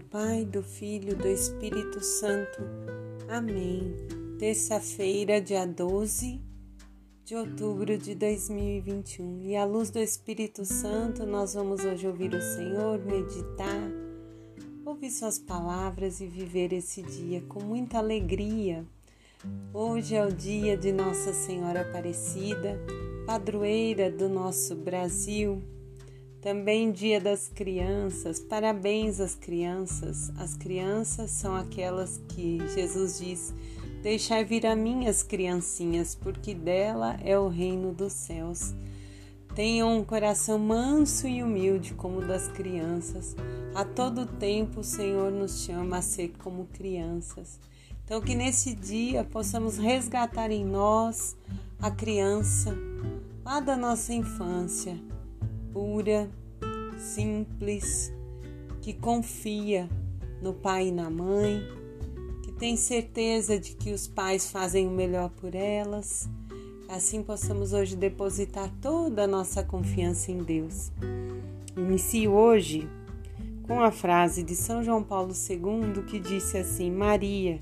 do Pai, do Filho, do Espírito Santo. Amém. Terça-feira, dia 12 de outubro de 2021. E à luz do Espírito Santo, nós vamos hoje ouvir o Senhor, meditar, ouvir Suas palavras e viver esse dia com muita alegria. Hoje é o dia de Nossa Senhora Aparecida, padroeira do nosso Brasil também Dia das Crianças, parabéns às crianças. As crianças são aquelas que Jesus diz: Deixai vir a minhas criancinhas, porque dela é o reino dos céus. Tenham um coração manso e humilde como o das crianças. A todo tempo o Senhor nos chama a ser como crianças. Então, que nesse dia possamos resgatar em nós a criança lá da nossa infância pura, simples, que confia no pai e na mãe, que tem certeza de que os pais fazem o melhor por elas. Assim possamos hoje depositar toda a nossa confiança em Deus. Inicio hoje com a frase de São João Paulo II que disse assim: Maria,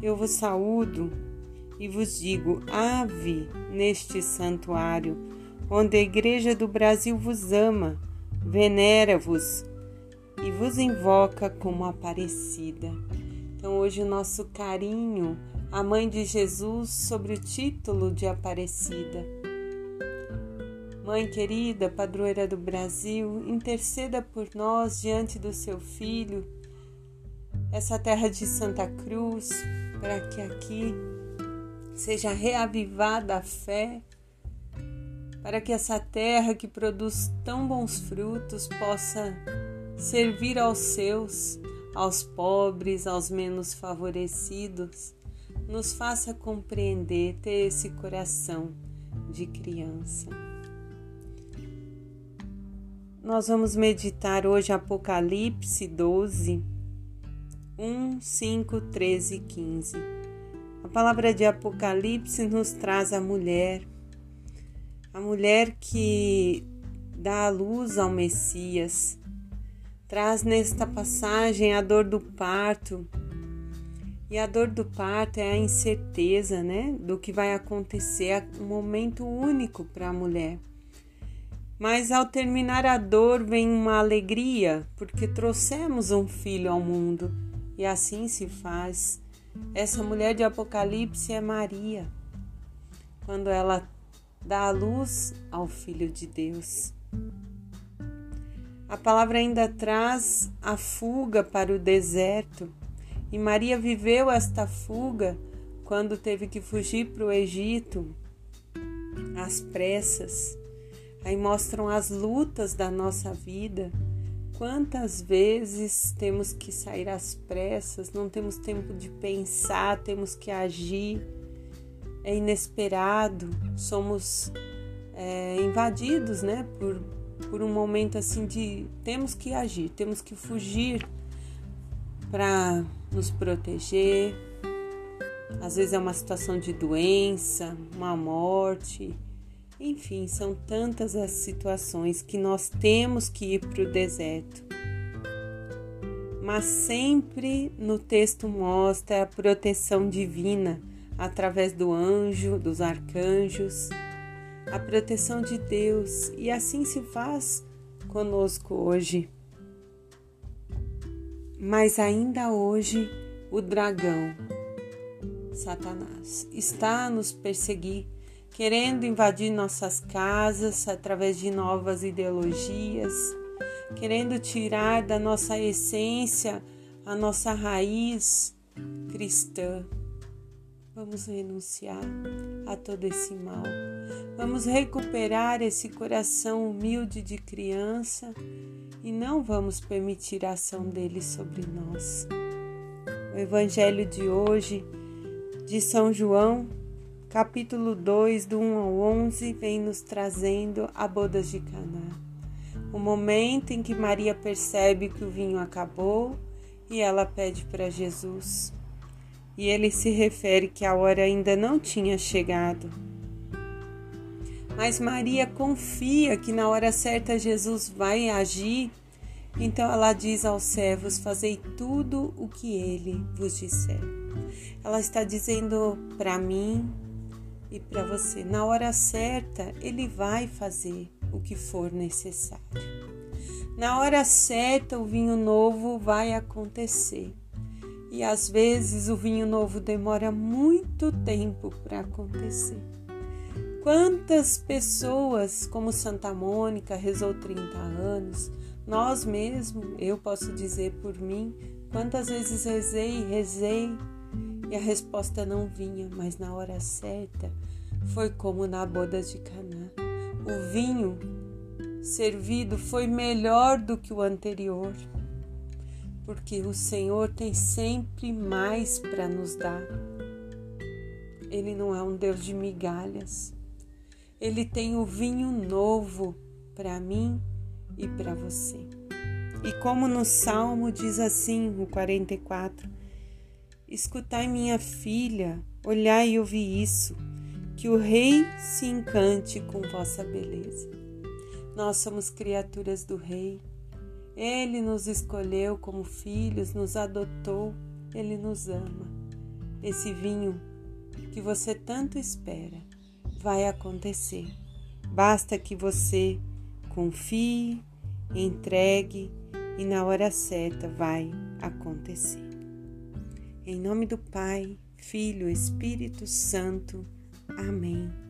eu vos saúdo e vos digo ave neste santuário onde a Igreja do Brasil vos ama, venera-vos e vos invoca como Aparecida. Então, hoje, o nosso carinho à Mãe de Jesus sobre o título de Aparecida. Mãe querida, padroeira do Brasil, interceda por nós diante do seu Filho, essa terra de Santa Cruz, para que aqui seja reavivada a fé para que essa terra que produz tão bons frutos possa servir aos seus, aos pobres, aos menos favorecidos, nos faça compreender, ter esse coração de criança. Nós vamos meditar hoje Apocalipse 12, 1, 5, 13 e 15. A palavra de Apocalipse nos traz a mulher a mulher que dá a luz ao Messias, traz nesta passagem a dor do parto. E a dor do parto é a incerteza, né, do que vai acontecer, é um momento único para a mulher. Mas ao terminar a dor vem uma alegria, porque trouxemos um filho ao mundo, e assim se faz. Essa mulher de Apocalipse é Maria. Quando ela dá a luz ao Filho de Deus. A palavra ainda traz a fuga para o deserto, e Maria viveu esta fuga quando teve que fugir para o Egito, às pressas. Aí mostram as lutas da nossa vida. Quantas vezes temos que sair às pressas, não temos tempo de pensar, temos que agir é inesperado, somos é, invadidos, né, por, por um momento assim de temos que agir, temos que fugir para nos proteger. Às vezes é uma situação de doença, uma morte, enfim, são tantas as situações que nós temos que ir para o deserto. Mas sempre no texto mostra a proteção divina através do anjo, dos arcanjos, a proteção de Deus, e assim se faz conosco hoje. Mas ainda hoje, o dragão, Satanás, está a nos perseguir, querendo invadir nossas casas através de novas ideologias, querendo tirar da nossa essência a nossa raiz cristã. Vamos renunciar a todo esse mal. Vamos recuperar esse coração humilde de criança e não vamos permitir a ação dele sobre nós. O Evangelho de hoje, de São João, capítulo 2, do 1 ao 11, vem nos trazendo a bodas de Caná. O momento em que Maria percebe que o vinho acabou e ela pede para Jesus e ele se refere que a hora ainda não tinha chegado. Mas Maria confia que na hora certa Jesus vai agir Então ela diz aos servos: Fazei tudo o que ele vos disser. Ela está dizendo para mim e para você: na hora certa, ele vai fazer o que for necessário. Na hora certa, o vinho novo vai acontecer. E às vezes o vinho novo demora muito tempo para acontecer. Quantas pessoas, como Santa Mônica, rezou 30 anos, nós mesmos, eu posso dizer por mim, quantas vezes rezei, rezei e a resposta não vinha, mas na hora certa foi como na boda de Caná. O vinho servido foi melhor do que o anterior porque o Senhor tem sempre mais para nos dar. Ele não é um Deus de migalhas. Ele tem o vinho novo para mim e para você. E como no Salmo diz assim, o 44, Escutai, minha filha, olhai e ouvi isso, que o Rei se encante com vossa beleza. Nós somos criaturas do Rei ele nos escolheu como filhos, nos adotou, ele nos ama. Esse vinho que você tanto espera vai acontecer. Basta que você confie, entregue e na hora certa vai acontecer. Em nome do Pai, Filho, Espírito Santo. Amém.